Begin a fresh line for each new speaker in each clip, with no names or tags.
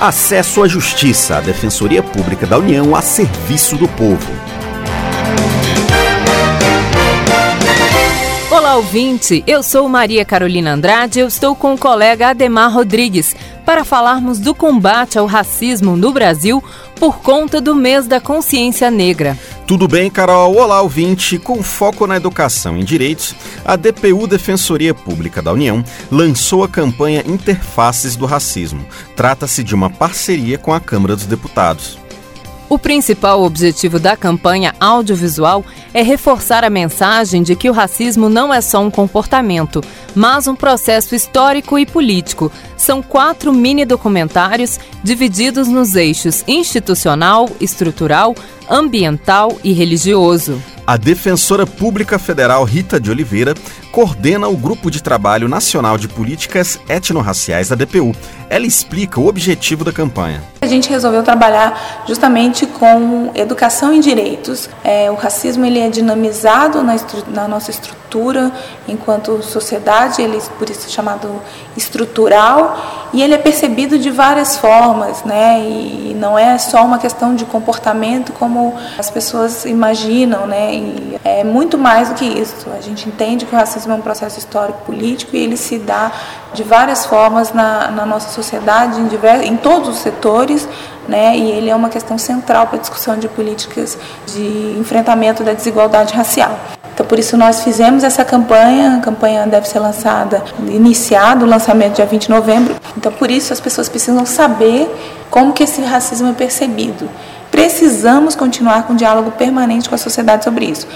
Acesso à Justiça, a Defensoria Pública da União a serviço do povo.
Olá, ouvinte! Eu sou Maria Carolina Andrade eu estou com o colega Ademar Rodrigues para falarmos do combate ao racismo no Brasil por conta do mês da consciência negra.
Tudo bem, Carol? Olá, ouvinte. Com foco na educação em direitos, a DPU Defensoria Pública da União lançou a campanha Interfaces do Racismo. Trata-se de uma parceria com a Câmara dos Deputados.
O principal objetivo da campanha audiovisual é reforçar a mensagem de que o racismo não é só um comportamento, mas um processo histórico e político. São quatro mini documentários divididos nos eixos institucional, estrutural, ambiental e religioso.
A defensora pública federal Rita de Oliveira coordena o Grupo de Trabalho Nacional de Políticas Etnorraciais da DPU. Ela explica o objetivo da campanha.
A gente resolveu trabalhar justamente com educação em direitos. É, o racismo ele é dinamizado na, na, nossa estrutura enquanto sociedade, ele por isso é chamado estrutural, e ele é percebido de várias formas, né? E não é só uma questão de comportamento como as pessoas imaginam, né? E é muito mais do que isso. A gente entende que o racismo é um processo histórico político e ele se dá de várias formas na, na nossa sociedade, em, em todos os setores, né? E ele é uma questão central para a discussão de políticas de enfrentamento da desigualdade racial. Então, por isso nós fizemos essa campanha, a campanha deve ser lançada, iniciado o lançamento dia 20 de novembro. Então, por isso as pessoas precisam saber como que esse racismo é percebido. Precisamos continuar com um diálogo permanente com a sociedade sobre isso.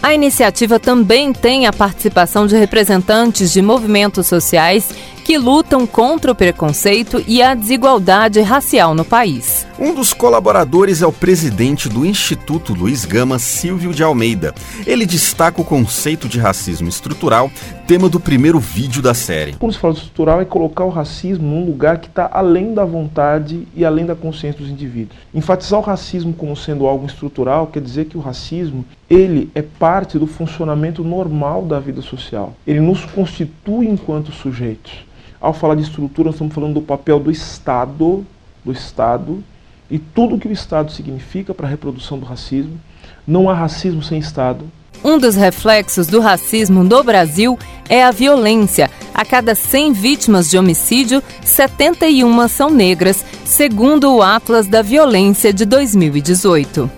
A iniciativa também tem a participação de representantes de movimentos sociais que lutam contra o preconceito e a desigualdade racial no país.
Um dos colaboradores é o presidente do Instituto Luiz Gama, Silvio de Almeida. Ele destaca o conceito de racismo estrutural, tema do primeiro vídeo da série.
Quando se fala estrutural é colocar o racismo num lugar que está além da vontade e além da consciência dos indivíduos. Enfatizar o racismo como sendo algo estrutural quer dizer que o racismo ele é parte do funcionamento normal da vida social. Ele nos constitui enquanto sujeitos. Ao falar de estrutura, nós estamos falando do papel do Estado, do Estado e tudo o que o Estado significa para a reprodução do racismo. Não há racismo sem Estado.
Um dos reflexos do racismo no Brasil é a violência. A cada 100 vítimas de homicídio, 71 são negras, segundo o Atlas da Violência de 2018.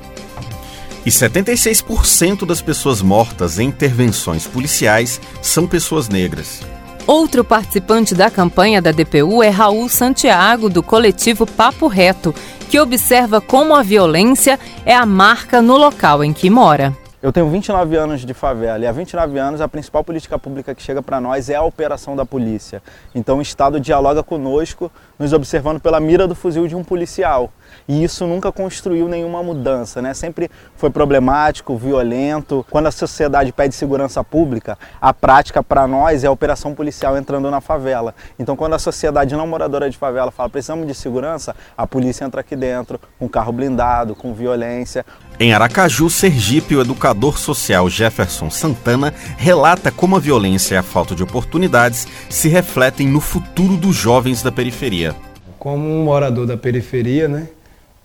E 76% das pessoas mortas em intervenções policiais são pessoas negras.
Outro participante da campanha da DPU é Raul Santiago, do coletivo Papo Reto, que observa como a violência é a marca no local em que mora.
Eu tenho 29 anos de favela e há 29 anos a principal política pública que chega para nós é a operação da polícia. Então o Estado dialoga conosco, nos observando pela mira do fuzil de um policial e isso nunca construiu nenhuma mudança, né? Sempre foi problemático, violento. Quando a sociedade pede segurança pública, a prática para nós é a operação policial entrando na favela. Então, quando a sociedade não moradora de favela fala precisamos de segurança, a polícia entra aqui dentro com carro blindado, com violência.
Em Aracaju, Sergipe, o educador social Jefferson Santana relata como a violência e a falta de oportunidades se refletem no futuro dos jovens da periferia.
Como um morador da periferia, né?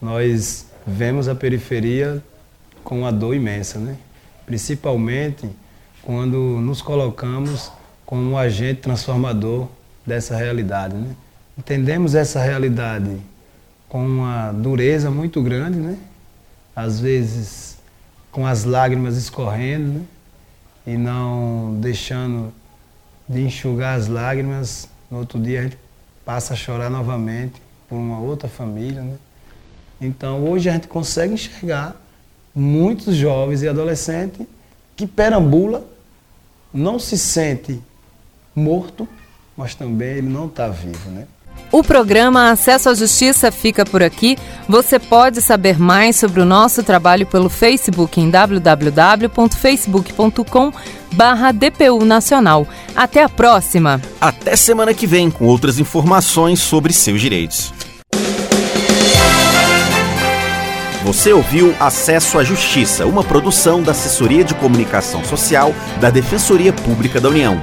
nós vemos a periferia com uma dor imensa, né? principalmente quando nos colocamos como um agente transformador dessa realidade. Né? Entendemos essa realidade com uma dureza muito grande, né? Às vezes com as lágrimas escorrendo né? e não deixando de enxugar as lágrimas. No outro dia a gente passa a chorar novamente por uma outra família. Né? Então, hoje a gente consegue enxergar muitos jovens e adolescentes que perambula, não se sente morto, mas também ele não está vivo, né?
O programa Acesso à Justiça fica por aqui. Você pode saber mais sobre o nosso trabalho pelo Facebook em www.facebook.com DPU Nacional. Até a próxima!
Até semana que vem com outras informações sobre seus direitos. Você ouviu Acesso à Justiça, uma produção da Assessoria de Comunicação Social da Defensoria Pública da União.